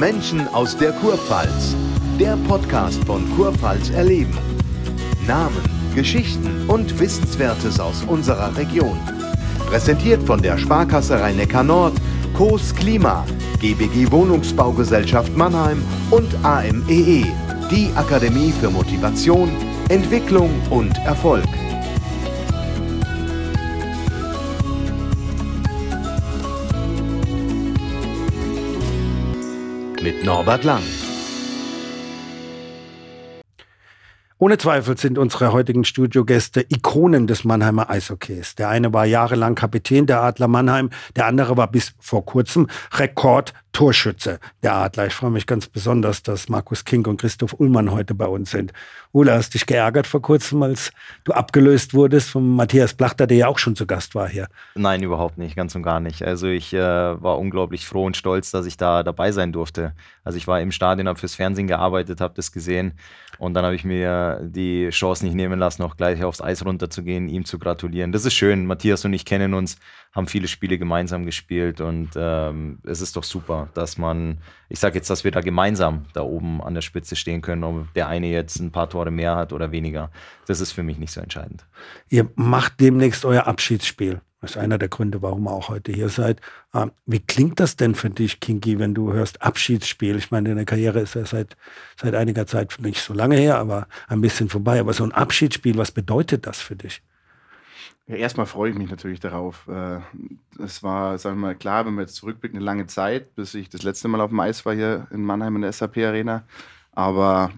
Menschen aus der Kurpfalz. Der Podcast von Kurpfalz erleben. Namen, Geschichten und Wissenswertes aus unserer Region. Präsentiert von der Sparkasse Rhein-Neckar Nord, Coos Klima, GBG Wohnungsbaugesellschaft Mannheim und AMEE, e, die Akademie für Motivation, Entwicklung und Erfolg. Norbert Lang. Ohne Zweifel sind unsere heutigen Studiogäste Ikonen des Mannheimer Eishockeys. Der eine war jahrelang Kapitän der Adler Mannheim, der andere war bis vor kurzem Rekord Torschütze der Adler. Ich freue mich ganz besonders, dass Markus King und Christoph Ullmann heute bei uns sind. Ula, hast dich geärgert vor kurzem, als du abgelöst wurdest von Matthias Plachter, der ja auch schon zu Gast war hier? Nein, überhaupt nicht, ganz und gar nicht. Also ich äh, war unglaublich froh und stolz, dass ich da dabei sein durfte. Also ich war im Stadion, habe fürs Fernsehen gearbeitet, habe das gesehen und dann habe ich mir die Chance nicht nehmen lassen, auch gleich aufs Eis runterzugehen, ihm zu gratulieren. Das ist schön. Matthias und ich kennen uns haben viele Spiele gemeinsam gespielt und ähm, es ist doch super, dass man, ich sage jetzt, dass wir da gemeinsam da oben an der Spitze stehen können, ob der eine jetzt ein paar Tore mehr hat oder weniger. Das ist für mich nicht so entscheidend. Ihr macht demnächst euer Abschiedsspiel. Das ist einer der Gründe, warum ihr auch heute hier seid. Ähm, wie klingt das denn für dich, Kinky, wenn du hörst Abschiedsspiel? Ich meine, deine Karriere ist ja seit, seit einiger Zeit nicht so lange her, aber ein bisschen vorbei. Aber so ein Abschiedsspiel, was bedeutet das für dich? Ja, erstmal freue ich mich natürlich darauf. Äh, es war, sagen wir mal, klar, wenn wir jetzt zurückblicken, eine lange Zeit, bis ich das letzte Mal auf dem Eis war hier in Mannheim in der SAP Arena. Aber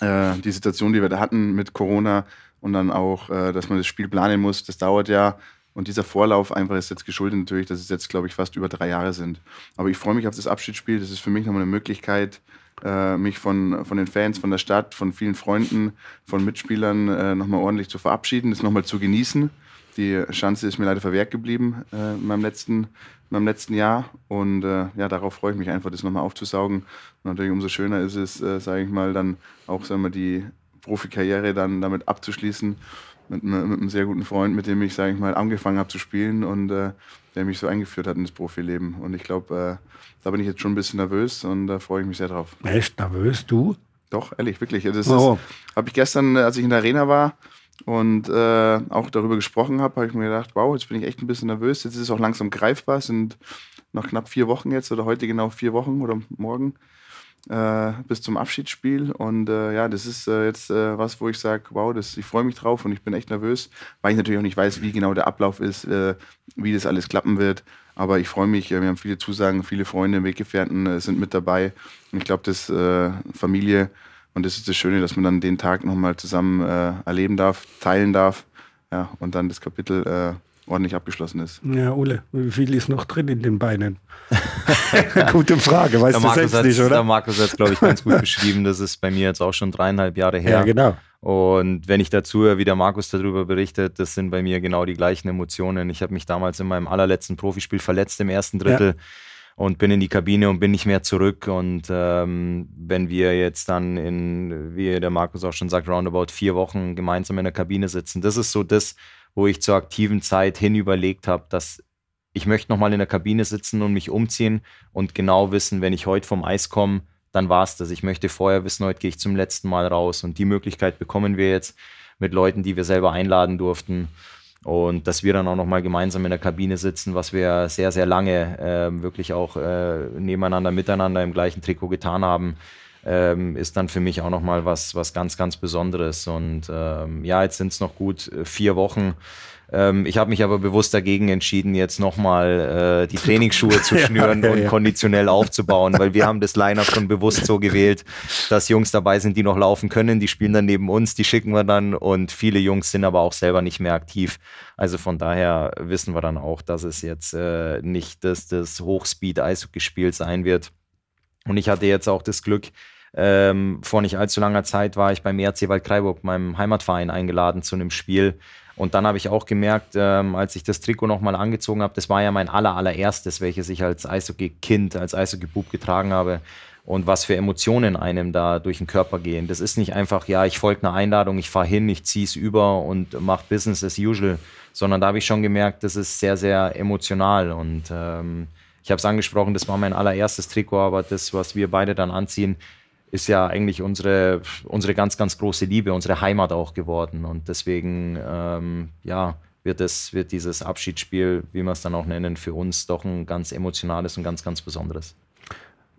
äh, die Situation, die wir da hatten mit Corona und dann auch, äh, dass man das Spiel planen muss, das dauert ja. Und dieser Vorlauf einfach ist jetzt geschuldet natürlich, dass es jetzt, glaube ich, fast über drei Jahre sind. Aber ich freue mich auf das Abschiedsspiel. Das ist für mich nochmal eine Möglichkeit, äh, mich von, von den Fans, von der Stadt, von vielen Freunden, von Mitspielern äh, nochmal ordentlich zu verabschieden, das nochmal zu genießen. Die Chance ist mir leider verwehrt geblieben äh, in, meinem letzten, in meinem letzten Jahr. Und äh, ja, darauf freue ich mich einfach, das nochmal aufzusaugen. Und natürlich umso schöner ist es, äh, sage ich mal, dann auch sagen wir, die Profikarriere dann damit abzuschließen. Mit, mit, einem sehr guten Freund, mit dem ich, sage ich mal, angefangen habe zu spielen und äh, der mich so eingeführt hat in das Profileben. Und ich glaube, äh, da bin ich jetzt schon ein bisschen nervös und da freue ich mich sehr drauf. Echt nervös, du? Doch, ehrlich, wirklich. Das oh. habe ich gestern, als ich in der Arena war und äh, auch darüber gesprochen habe, habe ich mir gedacht, wow, jetzt bin ich echt ein bisschen nervös. Jetzt ist es auch langsam greifbar. Es sind noch knapp vier Wochen jetzt oder heute genau vier Wochen oder morgen äh, bis zum Abschiedsspiel. Und äh, ja, das ist äh, jetzt äh, was, wo ich sage, wow, das, ich freue mich drauf und ich bin echt nervös, weil ich natürlich auch nicht weiß, wie genau der Ablauf ist, äh, wie das alles klappen wird. Aber ich freue mich, wir haben viele Zusagen, viele Freunde, Weggefährten äh, sind mit dabei. Und ich glaube, das Familie und das ist das Schöne, dass man dann den Tag nochmal zusammen erleben darf, teilen darf. Ja, und dann das Kapitel ordentlich abgeschlossen ist. Ja, Ole, wie viel ist noch drin in den Beinen? Gute Frage, weißt du selbst nicht, oder? Der Markus hat es, glaube ich, ganz gut beschrieben. Das ist bei mir jetzt auch schon dreieinhalb Jahre her. Ja, genau. Und wenn ich dazu höre, wie der Markus darüber berichtet, das sind bei mir genau die gleichen Emotionen. Ich habe mich damals in meinem allerletzten Profispiel verletzt im ersten Drittel. Ja und bin in die Kabine und bin nicht mehr zurück. Und ähm, wenn wir jetzt dann in, wie der Markus auch schon sagt, roundabout vier Wochen gemeinsam in der Kabine sitzen, das ist so das, wo ich zur aktiven Zeit hin überlegt habe, dass ich möchte nochmal in der Kabine sitzen und mich umziehen und genau wissen, wenn ich heute vom Eis komme, dann war es das. Ich möchte vorher wissen, heute gehe ich zum letzten Mal raus. Und die Möglichkeit bekommen wir jetzt mit Leuten, die wir selber einladen durften. Und dass wir dann auch nochmal gemeinsam in der Kabine sitzen, was wir sehr, sehr lange äh, wirklich auch äh, nebeneinander, miteinander im gleichen Trikot getan haben ähm, ist dann für mich auch nochmal was, was ganz, ganz Besonderes. Und ähm, ja, jetzt sind es noch gut äh, vier Wochen. Ähm, ich habe mich aber bewusst dagegen entschieden, jetzt nochmal äh, die Trainingsschuhe zu schnüren ja, ja, ja. und konditionell aufzubauen, weil wir haben das Line-Up schon bewusst so gewählt, dass Jungs dabei sind, die noch laufen können. Die spielen dann neben uns, die schicken wir dann und viele Jungs sind aber auch selber nicht mehr aktiv. Also von daher wissen wir dann auch, dass es jetzt äh, nicht das, das Hochspeed-Eishockey-Spiel sein wird und ich hatte jetzt auch das Glück, ähm, vor nicht allzu langer Zeit war ich beim ERC Waldkraiburg, meinem Heimatverein, eingeladen zu einem Spiel. Und dann habe ich auch gemerkt, ähm, als ich das Trikot nochmal angezogen habe, das war ja mein aller, allererstes, welches ich als Eishockey-Kind, als Eishockey-Bub getragen habe. Und was für Emotionen einem da durch den Körper gehen. Das ist nicht einfach, ja, ich folge einer Einladung, ich fahre hin, ich ziehe es über und mache Business as usual, sondern da habe ich schon gemerkt, das ist sehr, sehr emotional. Und ähm, ich ich habe es angesprochen, das war mein allererstes Trikot, aber das, was wir beide dann anziehen, ist ja eigentlich unsere, unsere ganz, ganz große Liebe, unsere Heimat auch geworden. Und deswegen, ähm, ja, wird, es, wird dieses Abschiedsspiel, wie wir es dann auch nennen, für uns doch ein ganz emotionales und ganz, ganz besonderes.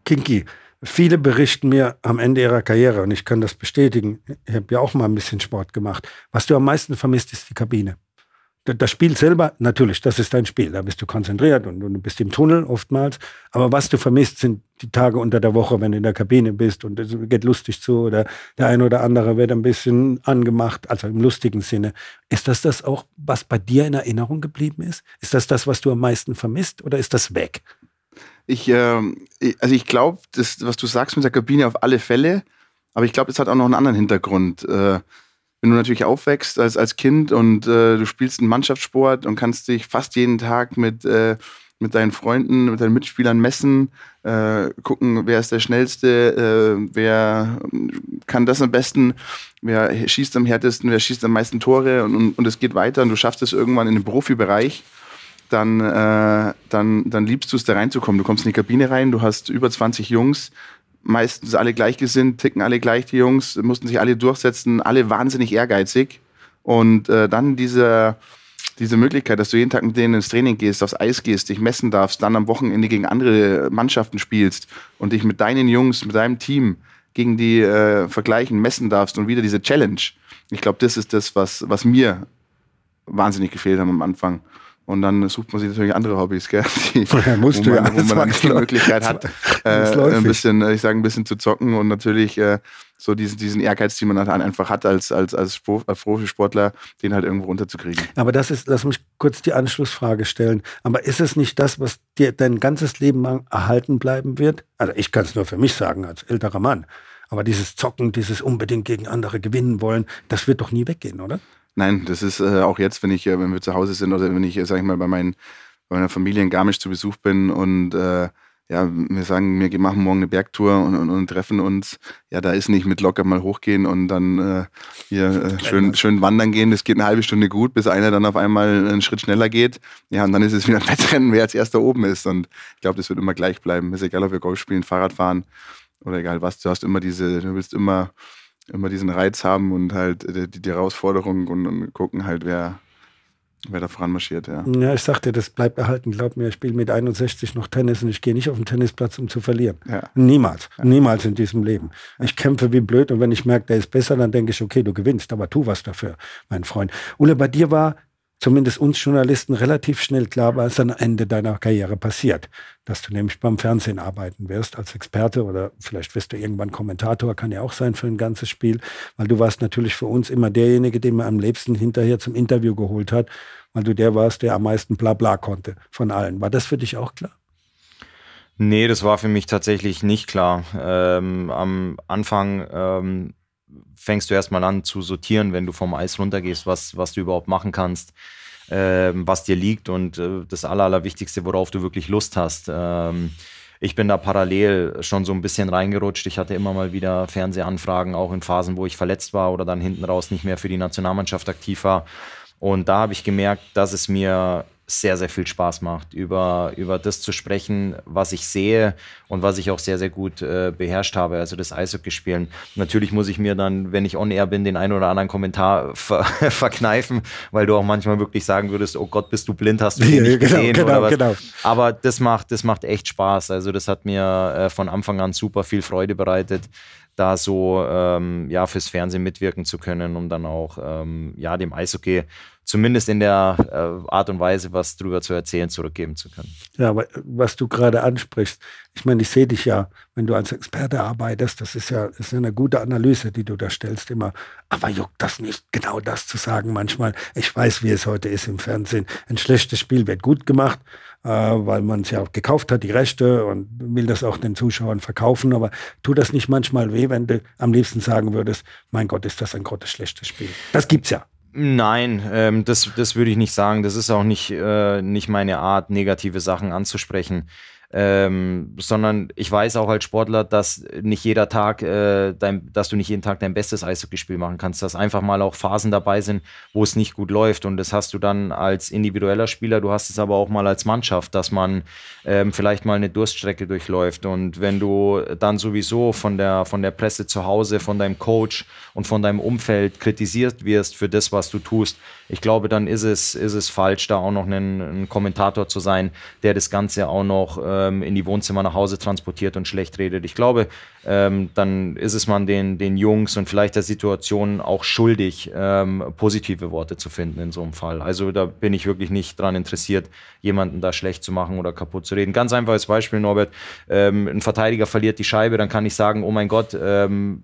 Kinky, viele berichten mir am Ende ihrer Karriere, und ich kann das bestätigen, ich habe ja auch mal ein bisschen Sport gemacht, was du am meisten vermisst, ist die Kabine das Spiel selber, natürlich, das ist dein Spiel. Da bist du konzentriert und, und, du bist im Tunnel oftmals. Aber was du vermisst, sind die Tage unter der Woche, wenn du in der Kabine bist und es geht lustig zu oder der eine oder andere wird ein bisschen angemacht, also im lustigen Sinne. Ist das das auch, was bei dir in Erinnerung geblieben ist? Ist das das, was du am meisten vermisst oder ist das weg? Ich, äh, also ich glaube, was du sagst mit der Kabine auf alle Fälle, aber ich glaube, es hat auch noch einen anderen Hintergrund. Äh, wenn du natürlich aufwächst als, als Kind und äh, du spielst einen Mannschaftssport und kannst dich fast jeden Tag mit, äh, mit deinen Freunden, mit deinen Mitspielern messen, äh, gucken, wer ist der Schnellste, äh, wer kann das am besten, wer schießt am härtesten, wer schießt am meisten Tore und, und, und es geht weiter und du schaffst es irgendwann in den Profibereich dann, äh, dann, dann liebst du es, da reinzukommen. Du kommst in die Kabine rein, du hast über 20 Jungs, meistens alle gleichgesinnt, ticken alle gleich, die Jungs, mussten sich alle durchsetzen, alle wahnsinnig ehrgeizig. Und äh, dann diese, diese Möglichkeit, dass du jeden Tag mit denen ins Training gehst, aufs Eis gehst, dich messen darfst, dann am Wochenende gegen andere Mannschaften spielst und dich mit deinen Jungs, mit deinem Team gegen die äh, vergleichen, messen darfst und wieder diese Challenge. Ich glaube, das ist das, was, was mir wahnsinnig gefehlt hat am Anfang. Und dann sucht man sich natürlich andere Hobbys, gell? Die, ja, musst wo man, ja, wo man dann die Möglichkeit hat, äh, ein bisschen, äh, ich sage, ein bisschen zu zocken und natürlich äh, so diesen, diesen Ehrgeiz, den man dann einfach hat als, als, als Profisportler, den halt irgendwo runterzukriegen. Aber das ist, lass mich kurz die Anschlussfrage stellen. Aber ist es nicht das, was dir dein ganzes Leben lang erhalten bleiben wird? Also ich kann es nur für mich sagen, als älterer Mann. Aber dieses Zocken, dieses unbedingt gegen andere gewinnen wollen, das wird doch nie weggehen, oder? Nein, das ist äh, auch jetzt, wenn ich, äh, wenn wir zu Hause sind oder wenn ich, äh, sag ich mal, bei, meinen, bei meiner Familie in Garmisch zu Besuch bin und äh, ja, wir sagen, wir machen morgen eine Bergtour und, und, und, treffen uns. Ja, da ist nicht mit locker mal hochgehen und dann äh, hier äh, schön, schön wandern gehen. Das geht eine halbe Stunde gut, bis einer dann auf einmal einen Schritt schneller geht. Ja, und dann ist es wieder ein Wettrennen, wer als erster oben ist. Und ich glaube, das wird immer gleich bleiben. Ist egal, ob wir Golf spielen, Fahrrad fahren oder egal was. Du hast immer diese, du willst immer immer diesen Reiz haben und halt äh, die, die Herausforderung und, und, gucken halt, wer, wer da voranmarschiert, ja. Ja, ich sagte, das bleibt erhalten. Glaub mir, ich spiele mit 61 noch Tennis und ich gehe nicht auf den Tennisplatz, um zu verlieren. Ja. Niemals. Ja. Niemals in diesem Leben. Ich kämpfe wie blöd und wenn ich merke, der ist besser, dann denke ich, okay, du gewinnst, aber tu was dafür, mein Freund. Ulle, bei dir war zumindest uns Journalisten relativ schnell klar, was am Ende deiner Karriere passiert. Dass du nämlich beim Fernsehen arbeiten wirst als Experte oder vielleicht wirst du irgendwann Kommentator, kann ja auch sein für ein ganzes Spiel, weil du warst natürlich für uns immer derjenige, den man am liebsten hinterher zum Interview geholt hat, weil du der warst, der am meisten Blabla konnte von allen. War das für dich auch klar? Nee, das war für mich tatsächlich nicht klar. Ähm, am Anfang ähm, fängst du erstmal an zu sortieren, wenn du vom Eis runtergehst, was, was du überhaupt machen kannst, äh, was dir liegt und äh, das Aller, Allerwichtigste, worauf du wirklich Lust hast. Ähm, ich bin da parallel schon so ein bisschen reingerutscht. Ich hatte immer mal wieder Fernsehanfragen, auch in Phasen, wo ich verletzt war oder dann hinten raus nicht mehr für die Nationalmannschaft aktiv war. Und da habe ich gemerkt, dass es mir sehr, sehr viel Spaß macht, über, über das zu sprechen, was ich sehe und was ich auch sehr, sehr gut äh, beherrscht habe, also das Eishockey spielen. Natürlich muss ich mir dann, wenn ich on air bin, den einen oder anderen Kommentar ver verkneifen, weil du auch manchmal wirklich sagen würdest, oh Gott, bist du blind, hast du ihn nicht genau, gesehen genau, oder was. Genau. Aber das macht, das macht echt Spaß. Also das hat mir äh, von Anfang an super viel Freude bereitet da so ähm, ja fürs Fernsehen mitwirken zu können, um dann auch ähm, ja dem Eishockey zumindest in der äh, Art und Weise was drüber zu erzählen, zurückgeben zu können. Ja, aber was du gerade ansprichst, ich meine, ich sehe dich ja, wenn du als Experte arbeitest, das ist ja, ist eine gute Analyse, die du da stellst immer. Aber juckt das nicht, genau das zu sagen manchmal. Ich weiß, wie es heute ist im Fernsehen. Ein schlechtes Spiel wird gut gemacht, äh, weil man es ja auch gekauft hat, die Rechte und will das auch den Zuschauern verkaufen. Aber tut das nicht manchmal weh, wenn du am liebsten sagen würdest, mein Gott, ist das ein grottes schlechtes Spiel. Das gibt's ja. Nein, ähm, das, das würde ich nicht sagen. Das ist auch nicht, äh, nicht meine Art, negative Sachen anzusprechen. Ähm, sondern ich weiß auch als Sportler, dass nicht jeder Tag, äh, dein, dass du nicht jeden Tag dein bestes Eishockeyspiel machen kannst, dass einfach mal auch Phasen dabei sind, wo es nicht gut läuft. Und das hast du dann als individueller Spieler, du hast es aber auch mal als Mannschaft, dass man ähm, vielleicht mal eine Durststrecke durchläuft. Und wenn du dann sowieso von der, von der Presse zu Hause, von deinem Coach und von deinem Umfeld kritisiert wirst für das, was du tust, ich glaube, dann ist es, ist es falsch, da auch noch ein, Kommentator zu sein, der das Ganze auch noch ähm, in die Wohnzimmer nach Hause transportiert und schlecht redet. Ich glaube, ähm, dann ist es man den, den Jungs und vielleicht der Situation auch schuldig, ähm, positive Worte zu finden in so einem Fall. Also da bin ich wirklich nicht daran interessiert, jemanden da schlecht zu machen oder kaputt zu reden. Ganz einfaches Beispiel, Norbert. Ähm, ein Verteidiger verliert die Scheibe, dann kann ich sagen, oh mein Gott, ähm,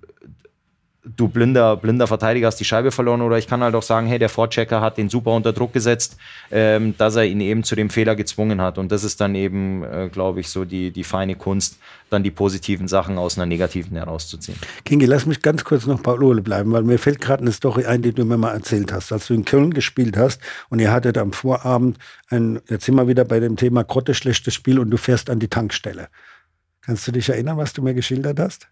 du blinder, blinder Verteidiger hast die Scheibe verloren oder ich kann halt auch sagen, hey, der Vorchecker hat den super unter Druck gesetzt, ähm, dass er ihn eben zu dem Fehler gezwungen hat. Und das ist dann eben, äh, glaube ich, so die, die feine Kunst, dann die positiven Sachen aus einer negativen herauszuziehen. Kingi, lass mich ganz kurz noch Ole bleiben, weil mir fällt gerade eine Story ein, die du mir mal erzählt hast. Als du in Köln gespielt hast und ihr hattet am Vorabend ein, jetzt sind wir wieder bei dem Thema Grotte schlechtes Spiel und du fährst an die Tankstelle. Kannst du dich erinnern, was du mir geschildert hast?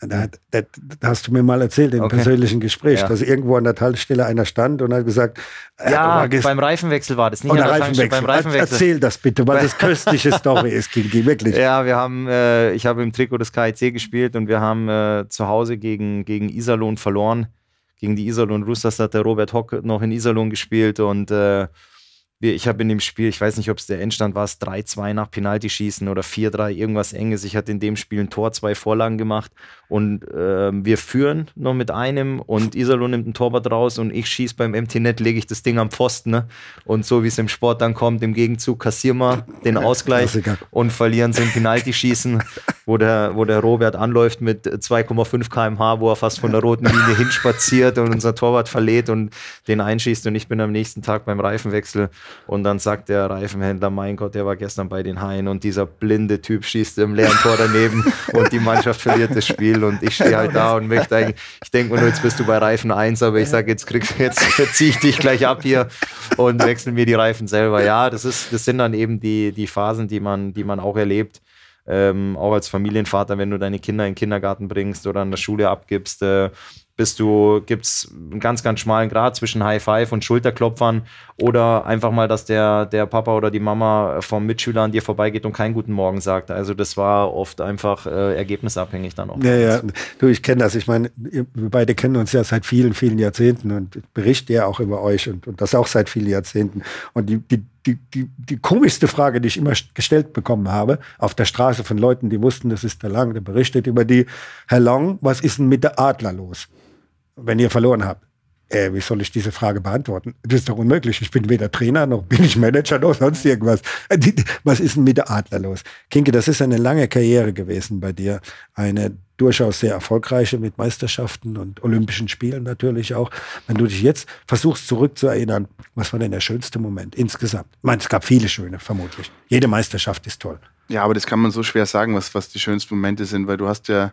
Da, da, da, hast du mir mal erzählt im okay. persönlichen Gespräch, ja. dass irgendwo an der Talstelle einer stand und hat gesagt, äh, ja, beim Reifenwechsel war das nicht. Oh, an der Reifenwechsel. Beim Reifenwechsel. Erzähl das bitte, weil das köstliche Story ist, Kingi, wirklich. Ja, wir haben, äh, ich habe im Trikot des KIC gespielt und wir haben äh, zu Hause gegen, gegen Iserlohn verloren. Gegen die Iserlohn Roosters hat der Robert Hock noch in Iserlohn gespielt und äh, ich habe in dem Spiel, ich weiß nicht, ob es der Endstand war, 3-2 nach Penaltyschießen oder 4-3, irgendwas Enges. Ich hatte in dem Spiel ein Tor, zwei Vorlagen gemacht und äh, wir führen noch mit einem und Iserlohn nimmt ein Torwart raus und ich schieße beim MT-Net, lege ich das Ding am Pfosten. Ne? Und so wie es im Sport dann kommt, im Gegenzug kassieren wir den Ausgleich und verlieren sie im Penaltyschießen, wo der, wo der Robert anläuft mit 2,5 km/h, wo er fast von der roten Linie hinspaziert und unser Torwart verlädt und den einschießt und ich bin am nächsten Tag beim Reifenwechsel und dann sagt der Reifenhändler, mein Gott, der war gestern bei den Haien und dieser blinde Typ schießt im leeren Tor daneben und die Mannschaft verliert das Spiel und ich stehe halt da und möchte eigentlich, ich denke mir nur, jetzt bist du bei Reifen 1, aber ich sage, jetzt kriegst jetzt ziehe ich dich gleich ab hier und wechsel mir die Reifen selber. Ja, das ist, das sind dann eben die, die Phasen, die man, die man auch erlebt. Ähm, auch als Familienvater, wenn du deine Kinder in den Kindergarten bringst oder an der Schule abgibst, äh, bist du, gibt es einen ganz, ganz schmalen Grad zwischen High Five und Schulterklopfern oder einfach mal, dass der, der Papa oder die Mama vom Mitschüler an dir vorbeigeht und keinen guten Morgen sagt. Also das war oft einfach äh, ergebnisabhängig dann auch. Ja, ja, du, ich kenne das. Ich meine, wir beide kennen uns ja seit vielen, vielen Jahrzehnten und berichte ja auch über euch und, und das auch seit vielen Jahrzehnten. Und die, die, die, die, die komischste Frage, die ich immer gestellt bekommen habe, auf der Straße von Leuten, die wussten, das ist der Lang, der berichtet über die, Herr Long, was ist denn mit der Adler los? Wenn ihr verloren habt. Äh, wie soll ich diese Frage beantworten? Das ist doch unmöglich. Ich bin weder Trainer noch bin ich Manager noch sonst irgendwas. Äh, was ist denn mit der Adler los? Kinke, das ist eine lange Karriere gewesen bei dir. Eine durchaus sehr erfolgreiche mit Meisterschaften und Olympischen Spielen natürlich auch. Wenn du dich jetzt versuchst zurückzuerinnern, was war denn der schönste Moment insgesamt? Ich meine, es gab viele schöne, vermutlich. Jede Meisterschaft ist toll. Ja, aber das kann man so schwer sagen, was, was die schönsten Momente sind, weil du hast ja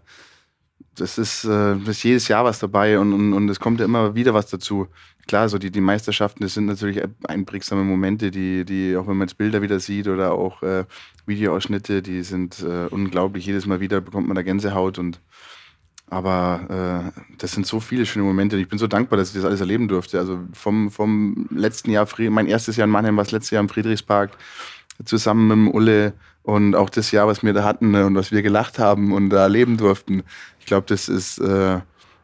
das ist, äh, das ist jedes Jahr was dabei und, und, und es kommt ja immer wieder was dazu. Klar, so die, die Meisterschaften, das sind natürlich einprägsame Momente, die, die, auch wenn man jetzt Bilder wieder sieht oder auch äh, Videoausschnitte, die sind äh, unglaublich. Jedes Mal wieder bekommt man da Gänsehaut und aber äh, das sind so viele schöne Momente. Ich bin so dankbar, dass ich das alles erleben durfte. Also vom, vom letzten Jahr, mein erstes Jahr in Mannheim war das letzte Jahr im Friedrichspark, zusammen mit dem Ulle und auch das Jahr, was wir da hatten ne, und was wir gelacht haben und da erleben durften ich glaube, das ist, äh,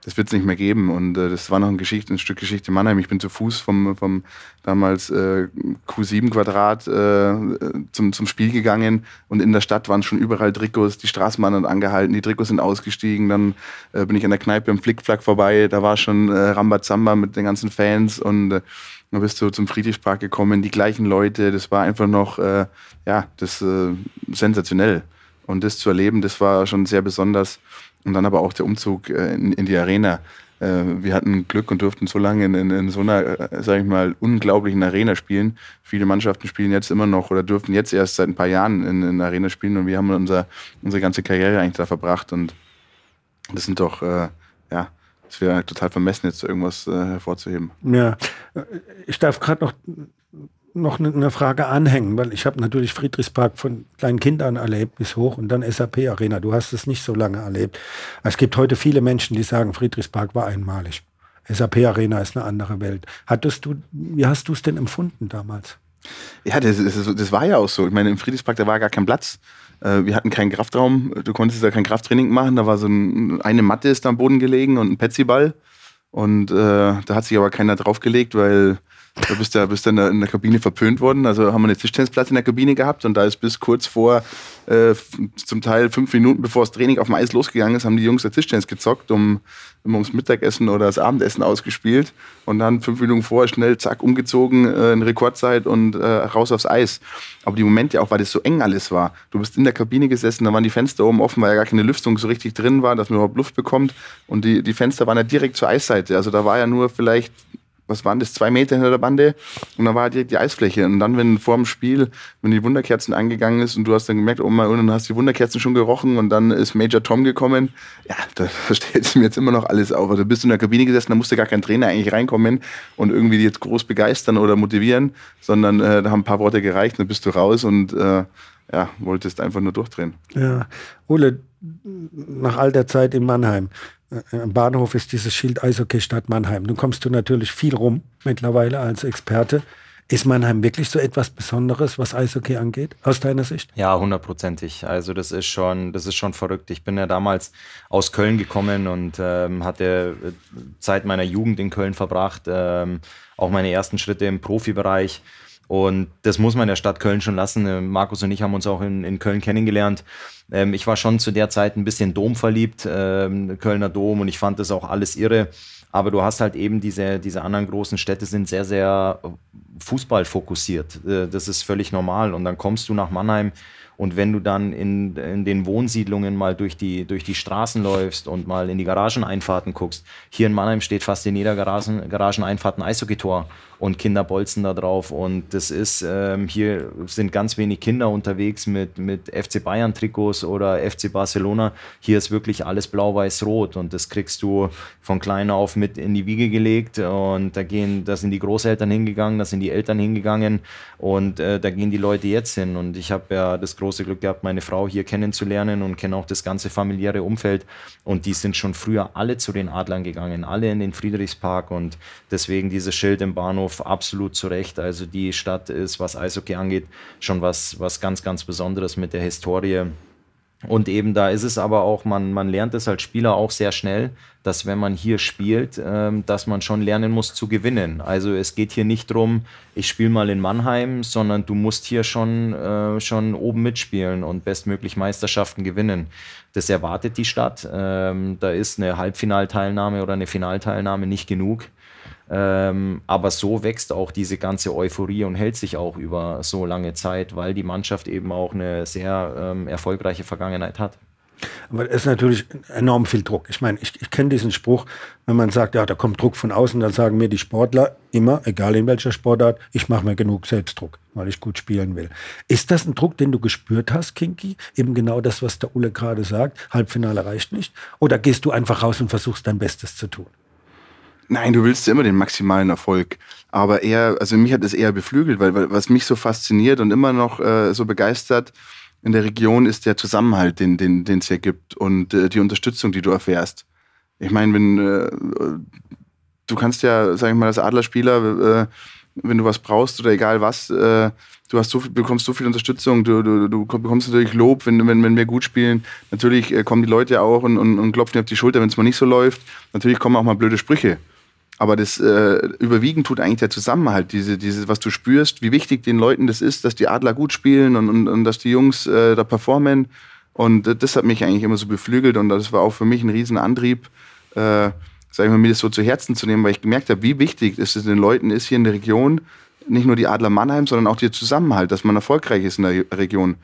das wird es nicht mehr geben. Und äh, das war noch ein, Geschichte, ein Stück Geschichte Mannheim. Ich bin zu Fuß vom, vom damals äh, Q7 Quadrat äh, zum, zum Spiel gegangen und in der Stadt waren schon überall Trikots. Die Straßenbahn hat angehalten, die Trikots sind ausgestiegen. Dann äh, bin ich an der Kneipe im Flickflack vorbei. Da war schon äh, Rambazamba mit den ganzen Fans und äh, dann bist du zum Friedrichspark gekommen, die gleichen Leute. Das war einfach noch, äh, ja, das äh, sensationell. Und das zu erleben, das war schon sehr besonders. Und dann aber auch der Umzug äh, in, in, die Arena. Äh, wir hatten Glück und durften so lange in, in, in so einer, äh, sage ich mal, unglaublichen Arena spielen. Viele Mannschaften spielen jetzt immer noch oder dürften jetzt erst seit ein paar Jahren in, in Arena spielen und wir haben unser, unsere ganze Karriere eigentlich da verbracht. Und das sind doch, äh, es wäre total vermessen, jetzt irgendwas äh, hervorzuheben. Ja, ich darf gerade noch noch eine Frage anhängen, weil ich habe natürlich Friedrichspark von kleinen Kindern erlebt bis hoch und dann SAP Arena. Du hast es nicht so lange erlebt. Es gibt heute viele Menschen, die sagen, Friedrichspark war einmalig. SAP Arena ist eine andere Welt. Hattest du, wie hast du es denn empfunden damals? Ja, das, das, das, war ja auch so. Ich meine, im Friedrichspark, da war gar kein Platz. Äh, wir hatten keinen Kraftraum. Du konntest da kein Krafttraining machen. Da war so ein, eine Matte ist am Boden gelegen und ein Petsyball. Und äh, da hat sich aber keiner draufgelegt, weil Du bist ja bist dann in der Kabine verpönt worden. Also haben wir eine Tischtennisplatte in der Kabine gehabt und da ist bis kurz vor, äh, zum Teil fünf Minuten bevor das Training auf dem Eis losgegangen ist, haben die Jungs der Tischtennis gezockt, um, um ums Mittagessen oder das Abendessen ausgespielt und dann fünf Minuten vorher schnell, zack, umgezogen, äh, in Rekordzeit und äh, raus aufs Eis. Aber die Momente auch, weil das so eng alles war. Du bist in der Kabine gesessen, da waren die Fenster oben offen, weil ja gar keine Lüftung so richtig drin war, dass man überhaupt Luft bekommt. Und die, die Fenster waren ja direkt zur Eisseite. Also da war ja nur vielleicht was waren das, zwei Meter hinter der Bande und dann war direkt die Eisfläche. Und dann, wenn vor dem Spiel, wenn die Wunderkerzen angegangen ist und du hast dann gemerkt, oh mein, und dann hast die Wunderkerzen schon gerochen und dann ist Major Tom gekommen, ja, da versteht es mir jetzt immer noch alles auf. Also bist du in der Kabine gesessen, da musste gar kein Trainer eigentlich reinkommen und irgendwie jetzt groß begeistern oder motivieren, sondern äh, da haben ein paar Worte gereicht, dann bist du raus und äh, ja, wolltest einfach nur durchdrehen. Ja, Ole, nach all der Zeit in Mannheim, am Bahnhof ist dieses Schild Eishockey Stadt Mannheim. Nun kommst du natürlich viel rum mittlerweile als Experte. Ist Mannheim wirklich so etwas Besonderes, was Eishockey angeht, aus deiner Sicht? Ja, hundertprozentig. Also das ist schon, das ist schon verrückt. Ich bin ja damals aus Köln gekommen und ähm, hatte Zeit meiner Jugend in Köln verbracht, ähm, auch meine ersten Schritte im Profibereich. Und das muss man der Stadt Köln schon lassen. Äh, Markus und ich haben uns auch in, in Köln kennengelernt. Ähm, ich war schon zu der Zeit ein bisschen Dom verliebt, ähm, Kölner Dom, und ich fand das auch alles irre. Aber du hast halt eben diese, diese anderen großen Städte sind sehr, sehr Fußball fokussiert. Äh, das ist völlig normal. Und dann kommst du nach Mannheim und wenn du dann in, in den Wohnsiedlungen mal durch die, durch die Straßen läufst und mal in die Garageneinfahrten guckst, hier in Mannheim steht fast in jeder Garagen, Garageneinfahrt ein Eishockeytor und Kinder bolzen da drauf. Und das ist, ähm, hier sind ganz wenig Kinder unterwegs mit, mit FC Bayern Trikots oder FC Barcelona. Hier ist wirklich alles blau-weiß-rot und das kriegst du von klein auf mit in die Wiege gelegt. Und da gehen, da sind die Großeltern hingegangen, da sind die Eltern hingegangen und äh, da gehen die Leute jetzt hin. Und ich habe ja das große Glück gehabt, meine Frau hier kennenzulernen und kenne auch das ganze familiäre Umfeld. Und die sind schon früher alle zu den Adlern gegangen, alle in den Friedrichspark und deswegen dieses Schild im Bahnhof absolut zurecht. Also die Stadt ist, was Eishockey angeht, schon was, was ganz, ganz Besonderes mit der Historie. Und eben da ist es aber auch, man, man lernt es als Spieler auch sehr schnell, dass wenn man hier spielt, ähm, dass man schon lernen muss zu gewinnen. Also es geht hier nicht darum, ich spiele mal in Mannheim, sondern du musst hier schon, äh, schon oben mitspielen und bestmöglich Meisterschaften gewinnen. Das erwartet die Stadt. Ähm, da ist eine Halbfinalteilnahme oder eine Finalteilnahme nicht genug. Ähm, aber so wächst auch diese ganze Euphorie und hält sich auch über so lange Zeit, weil die Mannschaft eben auch eine sehr ähm, erfolgreiche Vergangenheit hat. Aber es ist natürlich enorm viel Druck. Ich meine, ich, ich kenne diesen Spruch, wenn man sagt, ja, da kommt Druck von außen, dann sagen mir die Sportler immer, egal in welcher Sportart, ich mache mir genug Selbstdruck, weil ich gut spielen will. Ist das ein Druck, den du gespürt hast, Kinky? Eben genau das, was der Ulle gerade sagt, Halbfinale reicht nicht? Oder gehst du einfach raus und versuchst dein Bestes zu tun? Nein, du willst immer den maximalen Erfolg. Aber eher, also mich hat es eher beflügelt, weil, weil was mich so fasziniert und immer noch äh, so begeistert in der Region ist der Zusammenhalt, den den den, es hier gibt und äh, die Unterstützung, die du erfährst. Ich meine, wenn äh, du kannst ja, sag ich mal, als Adlerspieler, äh, wenn du was brauchst oder egal was, äh, du hast so viel, bekommst so viel Unterstützung, du, du, du bekommst natürlich Lob, wenn, wenn, wenn wir gut spielen. Natürlich äh, kommen die Leute auch und, und, und klopfen dir auf die Schulter, wenn es mal nicht so läuft. Natürlich kommen auch mal blöde Sprüche. Aber das äh, überwiegend tut eigentlich der Zusammenhalt, diese, diese, was du spürst, wie wichtig den Leuten das ist, dass die Adler gut spielen und, und, und dass die Jungs äh, da performen. Und äh, das hat mich eigentlich immer so beflügelt und das war auch für mich ein Riesenantrieb, äh, sag ich mal, mir das so zu Herzen zu nehmen, weil ich gemerkt habe, wie wichtig es den Leuten ist hier in der Region, nicht nur die Adler Mannheim, sondern auch der Zusammenhalt, dass man erfolgreich ist in der Region.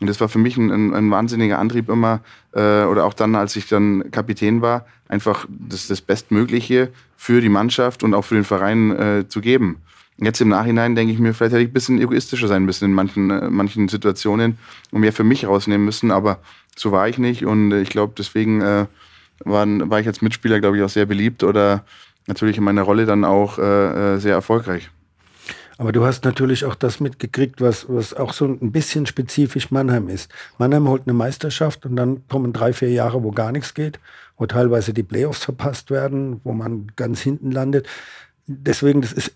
Und das war für mich ein, ein, ein wahnsinniger Antrieb immer, äh, oder auch dann, als ich dann Kapitän war, einfach das, das Bestmögliche für die Mannschaft und auch für den Verein äh, zu geben. Jetzt im Nachhinein denke ich mir, vielleicht hätte ich ein bisschen egoistischer sein müssen in manchen, äh, manchen Situationen und mehr für mich rausnehmen müssen, aber so war ich nicht und ich glaube, deswegen äh, waren, war ich als Mitspieler, glaube ich, auch sehr beliebt oder natürlich in meiner Rolle dann auch äh, äh sehr erfolgreich. Aber du hast natürlich auch das mitgekriegt, was, was auch so ein bisschen spezifisch Mannheim ist. Mannheim holt eine Meisterschaft und dann kommen drei, vier Jahre, wo gar nichts geht, wo teilweise die Playoffs verpasst werden, wo man ganz hinten landet. Deswegen, das ist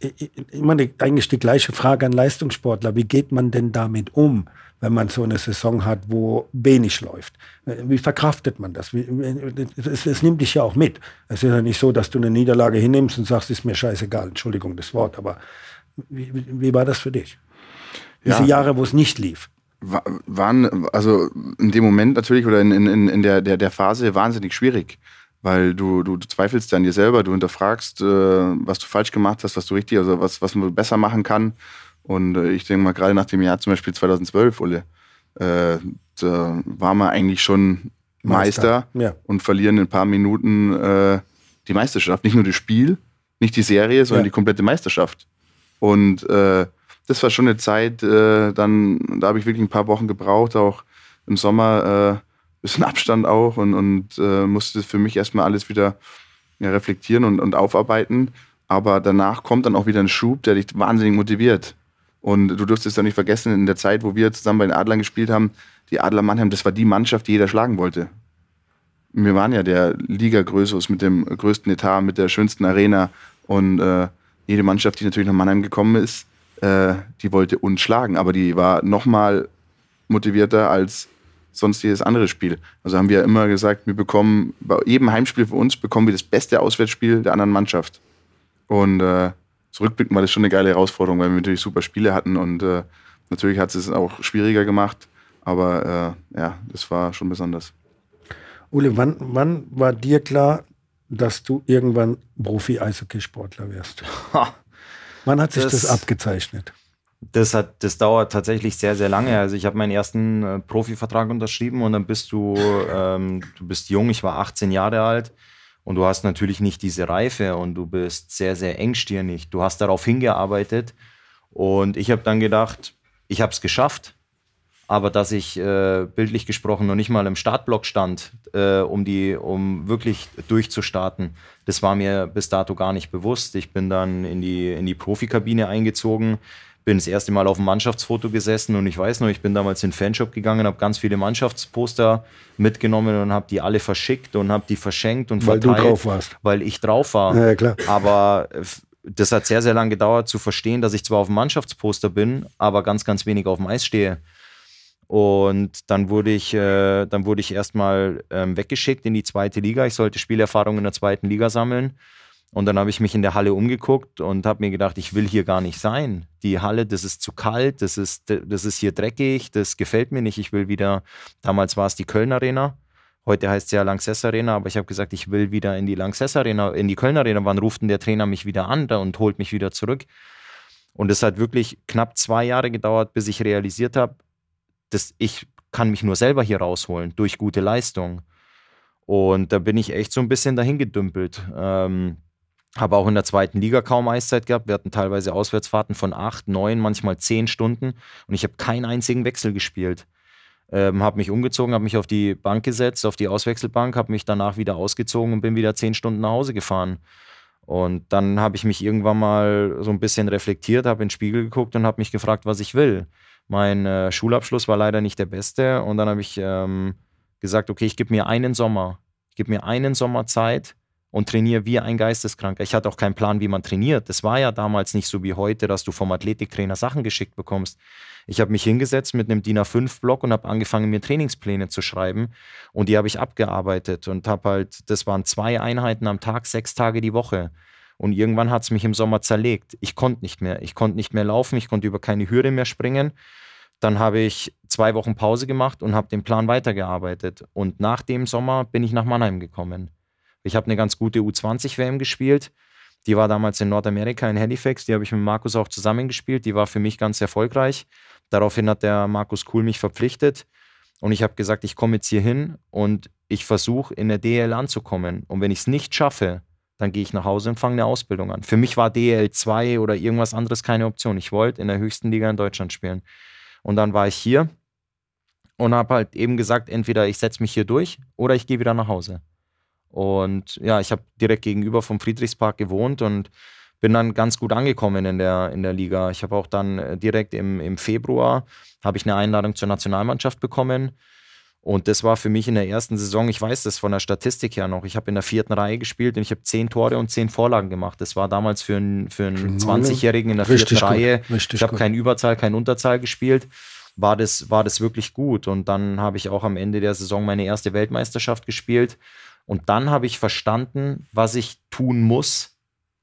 immer eigentlich die gleiche Frage an Leistungssportler. Wie geht man denn damit um? wenn man so eine Saison hat, wo wenig läuft. Wie verkraftet man das? Es, es, nimmt dich ja auch mit. Es ist ja nicht so, dass du eine Niederlage hinnimmst und sagst, ist mir scheißegal, Entschuldigung das Wort, aber wie, wie war das für dich? Diese ja. Jahre, wo es nicht lief. Waren, also in dem Moment natürlich oder in, in, in der, der, der Phase wahnsinnig schwierig weil du, du, du zweifelst an dir selber, du hinterfragst, äh, was du falsch gemacht hast, was du richtig, also was, was man besser machen kann. Und äh, ich denke mal, gerade nach dem Jahr zum Beispiel 2012, Ulle, äh, da waren wir eigentlich schon Meister, Meister ja. und verlieren in ein paar Minuten äh, die Meisterschaft. Nicht nur das Spiel, nicht die Serie, sondern ja. die komplette Meisterschaft. Und äh, das war schon eine Zeit, äh, dann, da habe ich wirklich ein paar Wochen gebraucht, auch im Sommer äh, bisschen Abstand auch und, und äh, musste für mich erstmal alles wieder ja, reflektieren und, und aufarbeiten. Aber danach kommt dann auch wieder ein Schub, der dich wahnsinnig motiviert. Und du durftest ja nicht vergessen, in der Zeit, wo wir zusammen bei den Adlern gespielt haben, die Adler Mannheim, das war die Mannschaft, die jeder schlagen wollte. Wir waren ja der Liga-Größus mit dem größten Etat, mit der schönsten Arena. Und äh, jede Mannschaft, die natürlich nach Mannheim gekommen ist, äh, die wollte uns schlagen. Aber die war noch mal motivierter als sonst jedes andere Spiel. Also haben wir immer gesagt, wir bekommen bei jedem Heimspiel für uns bekommen wir das beste Auswärtsspiel der anderen Mannschaft. Und äh, zurückblicken war das schon eine geile Herausforderung, weil wir natürlich super Spiele hatten und äh, natürlich hat es es auch schwieriger gemacht, aber äh, ja, das war schon besonders. Ule, wann, wann war dir klar, dass du irgendwann Profi-Eishockeysportler wirst? wann hat sich das, das, abgezeichnet? Das, hat, das dauert tatsächlich sehr, sehr lange. Also ich habe meinen ersten äh, Profivertrag unterschrieben und dann bist du, ähm, du bist jung, ich war 18 Jahre alt und du hast natürlich nicht diese Reife und du bist sehr, sehr engstirnig. Du hast darauf hingearbeitet und ich habe dann gedacht, ich habe es geschafft. Aber dass ich äh, bildlich gesprochen noch nicht mal im Startblock stand, äh, um, die, um wirklich durchzustarten, das war mir bis dato gar nicht bewusst. Ich bin dann in die, in die Profikabine eingezogen, bin das erste Mal auf dem Mannschaftsfoto gesessen und ich weiß noch, ich bin damals in den Fanshop gegangen, habe ganz viele Mannschaftsposter mitgenommen und habe die alle verschickt und habe die verschenkt und weil verteilt. Weil du drauf warst. Weil ich drauf war. Ja, klar. Aber das hat sehr, sehr lange gedauert zu verstehen, dass ich zwar auf dem Mannschaftsposter bin, aber ganz, ganz wenig auf dem Eis stehe. Und dann wurde ich, äh, ich erstmal ähm, weggeschickt in die zweite Liga. Ich sollte Spielerfahrung in der zweiten Liga sammeln. Und dann habe ich mich in der Halle umgeguckt und habe mir gedacht, ich will hier gar nicht sein. Die Halle, das ist zu kalt, das ist, das ist hier dreckig, das gefällt mir nicht. Ich will wieder, damals war es die Köln Arena, heute heißt es ja Lanxess Arena, aber ich habe gesagt, ich will wieder in die Lanxess Arena, in die Köln Arena. Wann ruft denn der Trainer mich wieder an und holt mich wieder zurück? Und es hat wirklich knapp zwei Jahre gedauert, bis ich realisiert habe, dass ich kann mich nur selber hier rausholen durch gute Leistung. Und da bin ich echt so ein bisschen dahin gedümpelt. Ähm, habe auch in der zweiten Liga kaum Eiszeit gehabt. Wir hatten teilweise Auswärtsfahrten von acht, neun, manchmal zehn Stunden und ich habe keinen einzigen Wechsel gespielt. Ähm, habe mich umgezogen, habe mich auf die Bank gesetzt, auf die Auswechselbank, habe mich danach wieder ausgezogen und bin wieder zehn Stunden nach Hause gefahren. Und dann habe ich mich irgendwann mal so ein bisschen reflektiert, habe in den Spiegel geguckt und habe mich gefragt, was ich will. Mein äh, Schulabschluss war leider nicht der beste und dann habe ich ähm, gesagt, okay, ich gebe mir einen Sommer. Ich gebe mir einen Sommer Zeit, und trainiere wie ein Geisteskranker. Ich hatte auch keinen Plan, wie man trainiert. Das war ja damals nicht so wie heute, dass du vom Athletiktrainer Sachen geschickt bekommst. Ich habe mich hingesetzt mit einem DIN A5-Block und habe angefangen, mir Trainingspläne zu schreiben. Und die habe ich abgearbeitet und habe halt, das waren zwei Einheiten am Tag, sechs Tage die Woche. Und irgendwann hat es mich im Sommer zerlegt. Ich konnte nicht mehr. Ich konnte nicht mehr laufen, ich konnte über keine Hürde mehr springen. Dann habe ich zwei Wochen Pause gemacht und habe den Plan weitergearbeitet. Und nach dem Sommer bin ich nach Mannheim gekommen. Ich habe eine ganz gute U20-WM gespielt. Die war damals in Nordamerika, in Halifax. Die habe ich mit Markus auch zusammengespielt. Die war für mich ganz erfolgreich. Daraufhin hat der Markus Kuhl mich verpflichtet. Und ich habe gesagt, ich komme jetzt hier hin und ich versuche in der DL anzukommen. Und wenn ich es nicht schaffe, dann gehe ich nach Hause und fange eine Ausbildung an. Für mich war DL 2 oder irgendwas anderes keine Option. Ich wollte in der höchsten Liga in Deutschland spielen. Und dann war ich hier und habe halt eben gesagt, entweder ich setze mich hier durch oder ich gehe wieder nach Hause. Und ja, ich habe direkt gegenüber vom Friedrichspark gewohnt und bin dann ganz gut angekommen in der, in der Liga. Ich habe auch dann äh, direkt im, im Februar habe ich eine Einladung zur Nationalmannschaft bekommen. Und das war für mich in der ersten Saison, ich weiß das von der Statistik her noch, ich habe in der vierten Reihe gespielt und ich habe zehn Tore und zehn Vorlagen gemacht. Das war damals für einen, für einen 20-Jährigen in der vierten gut, Reihe. Ich habe keine Überzahl, keine Unterzahl gespielt. War das, war das wirklich gut. Und dann habe ich auch am Ende der Saison meine erste Weltmeisterschaft gespielt. Und dann habe ich verstanden, was ich tun muss,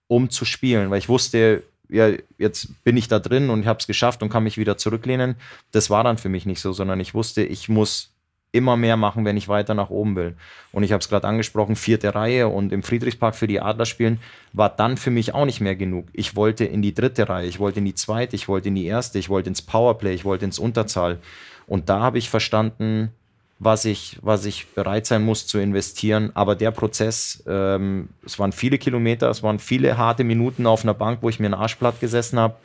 um zu spielen. Weil ich wusste, ja, jetzt bin ich da drin und ich habe es geschafft und kann mich wieder zurücklehnen. Das war dann für mich nicht so, sondern ich wusste, ich muss immer mehr machen, wenn ich weiter nach oben will. Und ich habe es gerade angesprochen, vierte Reihe und im Friedrichspark für die Adler spielen, war dann für mich auch nicht mehr genug. Ich wollte in die dritte Reihe, ich wollte in die zweite, ich wollte in die erste, ich wollte ins Powerplay, ich wollte ins Unterzahl. Und da habe ich verstanden, was ich, was ich bereit sein muss zu investieren. Aber der Prozess, ähm, es waren viele Kilometer, es waren viele harte Minuten auf einer Bank, wo ich mir einen Arschblatt gesessen habe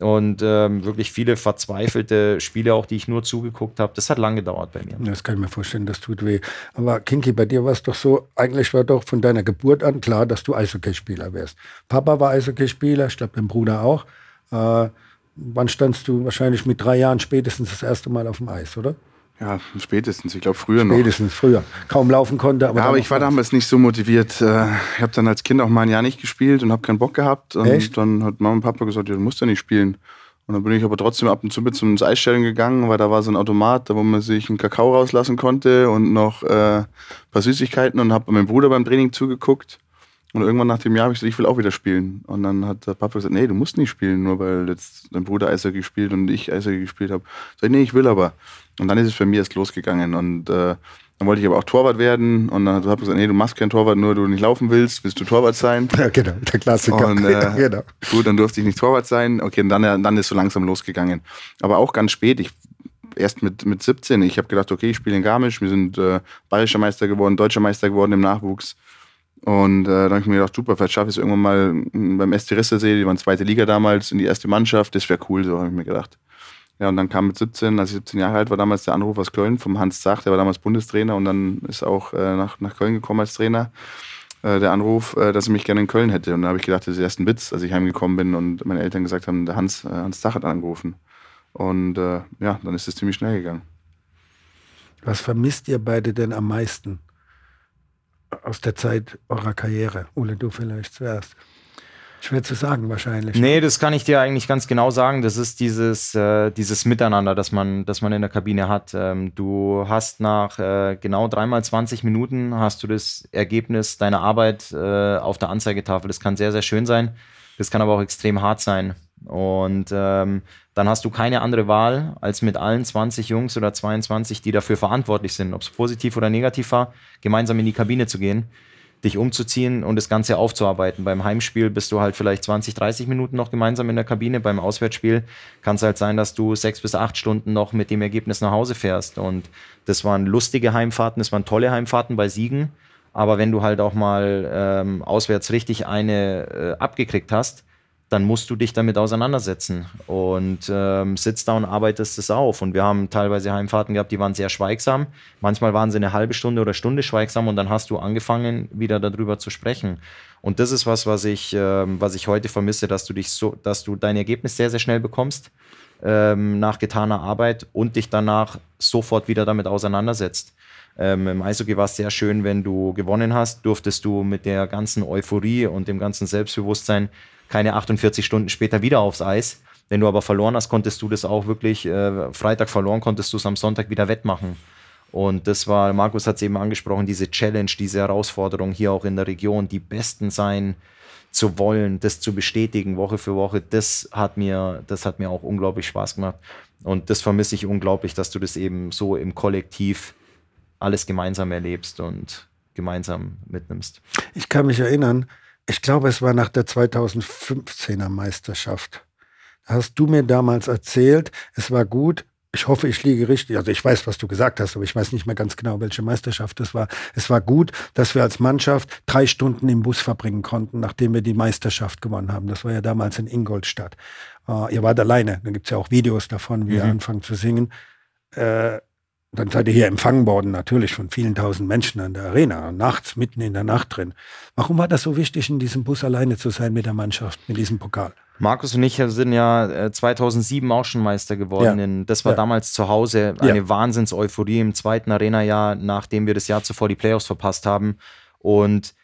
und ähm, wirklich viele verzweifelte Spiele auch, die ich nur zugeguckt habe. Das hat lange gedauert bei mir. Das kann ich mir vorstellen, das tut weh. Aber Kinky, bei dir war es doch so, eigentlich war doch von deiner Geburt an klar, dass du Eishockeyspieler wärst. Papa war Eishockeyspieler, ich glaube, dein Bruder auch. Äh, wann standst du wahrscheinlich mit drei Jahren spätestens das erste Mal auf dem Eis, oder? Ja, spätestens. Ich glaube, früher noch. Spätestens, früher. Kaum laufen konnte. Aber, ja, aber ich war damals nicht so motiviert. Äh, ich habe dann als Kind auch mal ein Jahr nicht gespielt und habe keinen Bock gehabt. Und Echt? dann hat Mama und Papa gesagt, ja, du musst ja nicht spielen. Und dann bin ich aber trotzdem ab und zu mit zum Eisstellen gegangen, weil da war so ein Automat, da wo man sich einen Kakao rauslassen konnte und noch äh, ein paar Süßigkeiten und habe meinem Bruder beim Training zugeguckt. Und irgendwann nach dem Jahr habe ich gesagt, ich will auch wieder spielen. Und dann hat der Papa gesagt, nee, du musst nicht spielen, nur weil jetzt dein Bruder Eishockey gespielt und ich Eishockey gespielt habe. Ich, nee, ich will aber. Und dann ist es für mich erst losgegangen. Und äh, dann wollte ich aber auch Torwart werden. Und dann habe ich gesagt, nee, du machst keinen Torwart, nur du nicht laufen willst, willst du Torwart sein. Ja, genau, der Klassiker. Und, äh, genau. Gut, dann durfte ich nicht Torwart sein. Okay, und dann, dann ist so langsam losgegangen. Aber auch ganz spät. Ich erst mit, mit 17. Ich habe gedacht, okay, ich spiele in Garmisch. Wir sind äh, bayerischer Meister geworden, deutscher Meister geworden im Nachwuchs. Und äh, dann habe ich mir gedacht, super, vielleicht schaffe ich es irgendwann mal beim ST Rissesee, die waren zweite Liga damals, in die erste Mannschaft. Das wäre cool, so habe ich mir gedacht. Ja, und dann kam mit 17, als ich 17 Jahre alt war, damals der Anruf aus Köln vom Hans Zach, der war damals Bundestrainer und dann ist auch äh, nach, nach Köln gekommen als Trainer. Äh, der Anruf, äh, dass er mich gerne in Köln hätte. Und da habe ich gedacht, das ist erst ein Witz, als ich heimgekommen bin und meine Eltern gesagt haben, der Hans, äh, Hans Zach hat angerufen. Und äh, ja, dann ist es ziemlich schnell gegangen. Was vermisst ihr beide denn am meisten aus der Zeit eurer Karriere? Ole, du vielleicht zuerst. Schwer zu sagen wahrscheinlich. Nee, das kann ich dir eigentlich ganz genau sagen. Das ist dieses, äh, dieses Miteinander, das man, das man in der Kabine hat. Ähm, du hast nach äh, genau dreimal 20 Minuten hast du das Ergebnis deiner Arbeit äh, auf der Anzeigetafel. Das kann sehr, sehr schön sein. Das kann aber auch extrem hart sein. Und ähm, dann hast du keine andere Wahl, als mit allen 20 Jungs oder 22, die dafür verantwortlich sind, ob es positiv oder negativ war, gemeinsam in die Kabine zu gehen dich umzuziehen und das Ganze aufzuarbeiten. Beim Heimspiel bist du halt vielleicht 20, 30 Minuten noch gemeinsam in der Kabine. Beim Auswärtsspiel kann es halt sein, dass du sechs bis acht Stunden noch mit dem Ergebnis nach Hause fährst. Und das waren lustige Heimfahrten, das waren tolle Heimfahrten bei Siegen. Aber wenn du halt auch mal ähm, auswärts richtig eine äh, abgekriegt hast, dann musst du dich damit auseinandersetzen und ähm, sitzt da und arbeitest es auf. Und wir haben teilweise Heimfahrten gehabt, die waren sehr schweigsam. Manchmal waren sie eine halbe Stunde oder Stunde schweigsam und dann hast du angefangen, wieder darüber zu sprechen. Und das ist was, was ich, ähm, was ich heute vermisse, dass du dich so, dass du dein Ergebnis sehr, sehr schnell bekommst ähm, nach getaner Arbeit und dich danach sofort wieder damit auseinandersetzt. Ähm, Im Eishockey war es sehr schön, wenn du gewonnen hast, durftest du mit der ganzen Euphorie und dem ganzen Selbstbewusstsein keine 48 Stunden später wieder aufs Eis. Wenn du aber verloren hast, konntest du das auch wirklich, äh, Freitag verloren, konntest du es am Sonntag wieder wettmachen. Und das war, Markus hat es eben angesprochen, diese Challenge, diese Herausforderung hier auch in der Region, die Besten sein zu wollen, das zu bestätigen, Woche für Woche, das hat mir, das hat mir auch unglaublich Spaß gemacht. Und das vermisse ich unglaublich, dass du das eben so im Kollektiv alles gemeinsam erlebst und gemeinsam mitnimmst. Ich kann mich erinnern, ich glaube, es war nach der 2015er Meisterschaft. Hast du mir damals erzählt, es war gut. Ich hoffe, ich liege richtig. Also ich weiß, was du gesagt hast, aber ich weiß nicht mehr ganz genau, welche Meisterschaft das war. Es war gut, dass wir als Mannschaft drei Stunden im Bus verbringen konnten, nachdem wir die Meisterschaft gewonnen haben. Das war ja damals in Ingolstadt. Uh, ihr wart alleine. Da gibt es ja auch Videos davon, wie mhm. ihr anfangen zu singen. Äh, dann seid ihr hier empfangen worden, natürlich von vielen tausend Menschen an der Arena, nachts, mitten in der Nacht drin. Warum war das so wichtig, in diesem Bus alleine zu sein mit der Mannschaft, mit diesem Pokal? Markus und ich sind ja 2007 äh, auch schon Meister geworden. Ja. Das war ja. damals zu Hause eine ja. Wahnsinns-Euphorie im zweiten Arena-Jahr, nachdem wir das Jahr zuvor die Playoffs verpasst haben. Und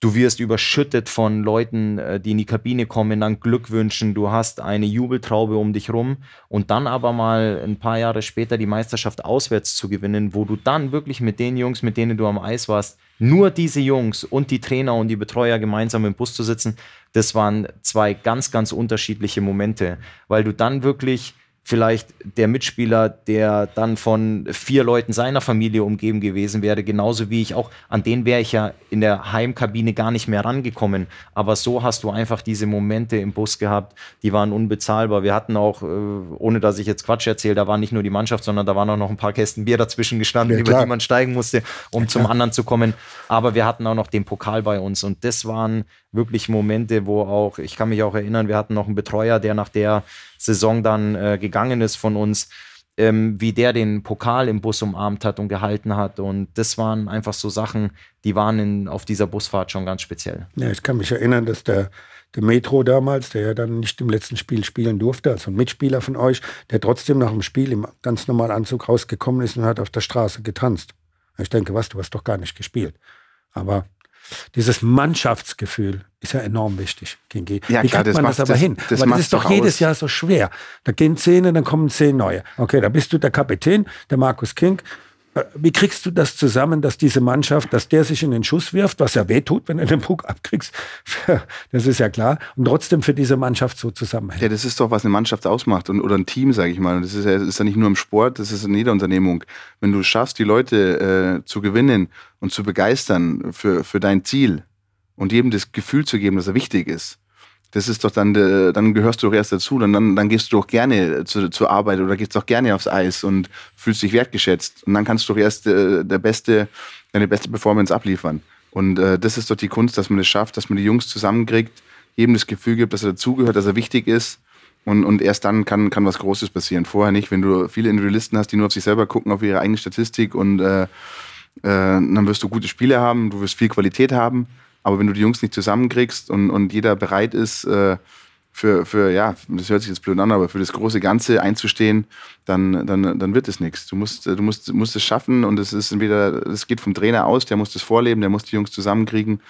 Du wirst überschüttet von Leuten, äh, die in die Kabine kommen, dann Glückwünschen. Du hast eine Jubeltraube um dich rum und dann aber mal ein paar Jahre später die Meisterschaft auswärts zu gewinnen, wo du dann wirklich mit den Jungs, mit denen du am Eis warst, nur diese Jungs und die Trainer und die Betreuer gemeinsam im Bus zu sitzen, das waren zwei ganz, ganz unterschiedliche Momente, weil du dann wirklich vielleicht der Mitspieler, der dann von vier Leuten seiner Familie umgeben gewesen wäre, genauso wie ich auch, an den wäre ich ja in der Heimkabine gar nicht mehr rangekommen. Aber so hast du einfach diese Momente im Bus gehabt, die waren unbezahlbar. Wir hatten auch, äh, ohne dass ich jetzt Quatsch erzähle, da war nicht nur die Mannschaft, sondern da waren auch noch ein paar Kästen Bier dazwischen gestanden, ja, über die man steigen musste, um ja, zum anderen zu kommen. Aber wir hatten auch noch den Pokal bei uns und das waren wirklich Momente, wo auch, ich kann mich auch erinnern, wir hatten noch einen Betreuer, der nach der Saison dann äh, gegangen ist von uns, ähm, wie der den Pokal im Bus umarmt hat und gehalten hat. Und das waren einfach so Sachen, die waren in, auf dieser Busfahrt schon ganz speziell. Ja, ich kann mich erinnern, dass der, der Metro damals, der ja dann nicht im letzten Spiel spielen durfte, also ein Mitspieler von euch, der trotzdem nach dem Spiel im ganz normalen Anzug rausgekommen ist und hat auf der Straße getanzt. Ich denke, was, du hast doch gar nicht gespielt. Aber dieses Mannschaftsgefühl ist ja enorm wichtig. Ja, Wie klar, kriegt man das aber das, hin? Das, aber das ist doch jedes Jahr so schwer. Da gehen zehn, dann kommen zehn neue. Okay, da bist du der Kapitän, der Markus King. Äh, wie kriegst du das zusammen, dass diese Mannschaft, dass der sich in den Schuss wirft, was ja wehtut, wenn du den Puck abkriegst? Das ist ja klar. Und trotzdem für diese Mannschaft so zusammenhält. Ja, das ist doch, was eine Mannschaft ausmacht und, oder ein Team, sage ich mal. Und das ist ja, ist ja nicht nur im Sport, das ist in jeder Unternehmung. Wenn du schaffst, die Leute äh, zu gewinnen und zu begeistern für, für dein Ziel und jedem das Gefühl zu geben, dass er wichtig ist, das ist doch dann, äh, dann gehörst du doch erst dazu. Dann, dann, dann gehst du doch gerne zu, zur Arbeit oder gehst doch gerne aufs Eis und fühlst dich wertgeschätzt. Und dann kannst du doch erst äh, der beste, deine beste Performance abliefern. Und äh, das ist doch die Kunst, dass man es das schafft, dass man die Jungs zusammenkriegt, jedem das Gefühl gibt, dass er dazugehört, dass er wichtig ist. Und, und erst dann kann, kann was Großes passieren. Vorher nicht. Wenn du viele Individualisten hast, die nur auf sich selber gucken, auf ihre eigene Statistik und äh, äh, dann wirst du gute Spiele haben, du wirst viel Qualität haben. Aber wenn du die Jungs nicht zusammenkriegst und, und jeder bereit ist, äh, für, für, ja, das hört sich jetzt blöd an, aber für das große Ganze einzustehen, dann, dann, dann wird es nichts. Du musst, du musst, musst es schaffen und es ist entweder, es geht vom Trainer aus, der muss das vorleben, der muss die Jungs zusammenkriegen.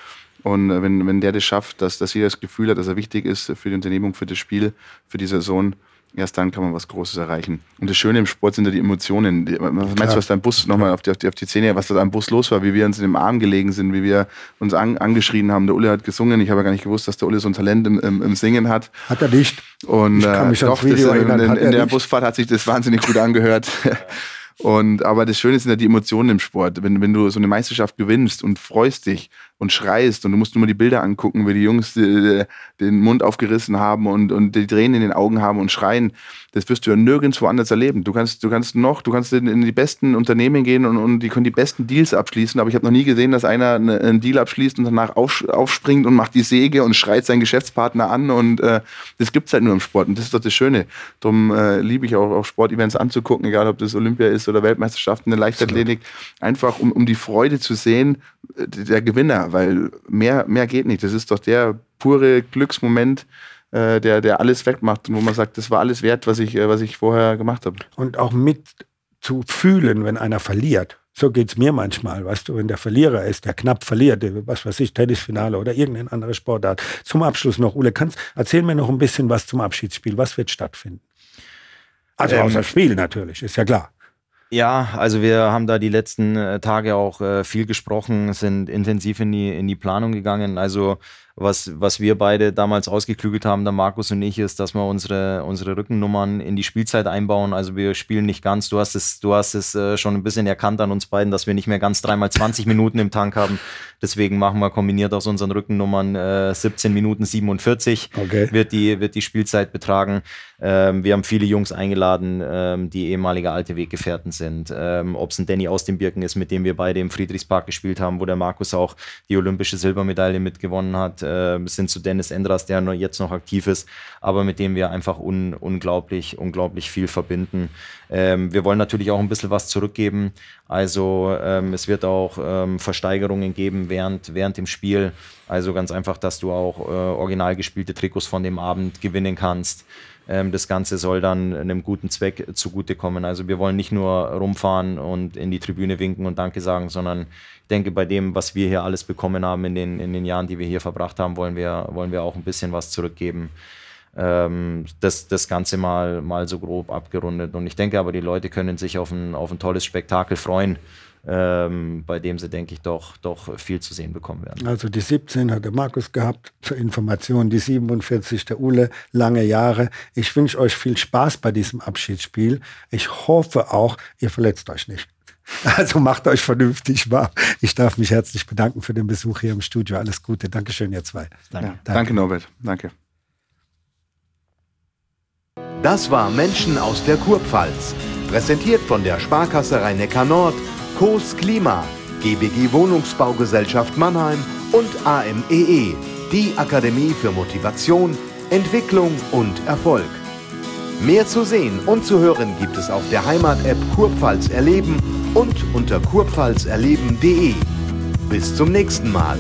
Und wenn, wenn der das schafft, dass, dass jeder das Gefühl hat, dass er wichtig ist für die Unternehmung, für das Spiel, für die Saison, Erst dann kann man was Großes erreichen. Und das Schöne im Sport sind ja die Emotionen. Was meinst du, was dein Bus, nochmal auf die, auf, die, auf die Szene, was da am Bus los war, wie wir uns in dem Arm gelegen sind, wie wir uns an, angeschrien haben. Der Ulle hat gesungen. Ich habe ja gar nicht gewusst, dass der Ulle so ein Talent im, im, im Singen hat. Hat er nicht. Und ich kann mich äh, doch, Video das, erinnern, in, in, in der nicht. Busfahrt hat sich das wahnsinnig gut angehört. Und, aber das Schöne sind ja die Emotionen im Sport. Wenn, wenn du so eine Meisterschaft gewinnst und freust dich und schreist und du musst nur mal die Bilder angucken, wie die Jungs die, den Mund aufgerissen haben und, und die Tränen in den Augen haben und schreien, das wirst du ja nirgendwo anders erleben. Du kannst, du kannst noch, du kannst in, in die besten Unternehmen gehen und, und die können die besten Deals abschließen, aber ich habe noch nie gesehen, dass einer eine, einen Deal abschließt und danach auf, aufspringt und macht die Säge und schreit seinen Geschäftspartner an und äh, das gibt es halt nur im Sport und das ist doch das Schöne. Darum äh, liebe ich auch, auch Sportevents anzugucken, egal ob das Olympia ist oder Weltmeisterschaften in der Leichtathletik, einfach um, um die Freude zu sehen, äh, der Gewinner, weil mehr, mehr geht nicht. Das ist doch der pure Glücksmoment, äh, der, der alles wegmacht und wo man sagt, das war alles wert, was ich, äh, was ich vorher gemacht habe. Und auch mit zu fühlen, wenn einer verliert. So geht es mir manchmal, weißt du, wenn der Verlierer ist, der knapp verliert, was weiß ich, Tennisfinale oder irgendeine andere Sportart. Zum Abschluss noch, Ule, kannst, erzähl mir noch ein bisschen was zum Abschiedsspiel. Was wird stattfinden? Also ähm, außer Spiel natürlich, ist ja klar. Ja, also wir haben da die letzten äh, Tage auch äh, viel gesprochen, sind intensiv in die, in die Planung gegangen. Also was, was wir beide damals ausgeklügelt haben, der Markus und ich, ist, dass wir unsere, unsere Rückennummern in die Spielzeit einbauen. Also wir spielen nicht ganz, du hast es, du hast es äh, schon ein bisschen erkannt an uns beiden, dass wir nicht mehr ganz dreimal 20 Minuten im Tank haben. Deswegen machen wir kombiniert aus unseren Rückennummern äh, 17 Minuten 47 okay. wird, die, wird die Spielzeit betragen. Ähm, wir haben viele Jungs eingeladen, ähm, die ehemalige alte Weggefährten sind. Ähm, Ob es ein Danny aus den Birken ist, mit dem wir beide im Friedrichspark gespielt haben, wo der Markus auch die olympische Silbermedaille mitgewonnen hat, äh, bis hin zu Dennis Endras, der noch, jetzt noch aktiv ist, aber mit dem wir einfach un unglaublich, unglaublich viel verbinden. Ähm, wir wollen natürlich auch ein bisschen was zurückgeben. Also ähm, es wird auch ähm, Versteigerungen geben während, während dem Spiel. Also ganz einfach, dass du auch äh, original gespielte Trikots von dem Abend gewinnen kannst. Ähm, das Ganze soll dann einem guten Zweck zugutekommen. Also wir wollen nicht nur rumfahren und in die Tribüne winken und Danke sagen, sondern ich denke, bei dem, was wir hier alles bekommen haben in den, in den Jahren, die wir hier verbracht haben, wollen wir, wollen wir auch ein bisschen was zurückgeben. Ähm, das, das Ganze mal, mal so grob abgerundet. Und ich denke aber, die Leute können sich auf ein, auf ein tolles Spektakel freuen ähm, bei dem sie, denke ich, doch, doch viel zu sehen bekommen werden. Also die 17 hat der Markus gehabt, zur Information, die 47 der Ule, lange Jahre. Ich wünsche euch viel Spaß bei diesem Abschiedsspiel. Ich hoffe auch, ihr verletzt euch nicht. Also macht euch vernünftig wahr. Ich darf mich herzlich bedanken für den Besuch hier im Studio. Alles Gute. Dankeschön, ihr zwei. Danke, ja, danke. danke Norbert. Danke. Das war Menschen aus der Kurpfalz. Präsentiert von der Sparkasse Rhein-Neckar Nord Kos Klima, GBG Wohnungsbaugesellschaft Mannheim und AMEE, e, die Akademie für Motivation, Entwicklung und Erfolg. Mehr zu sehen und zu hören gibt es auf der Heimat-App Kurpfalz erleben und unter kurpfalzerleben.de. Bis zum nächsten Mal.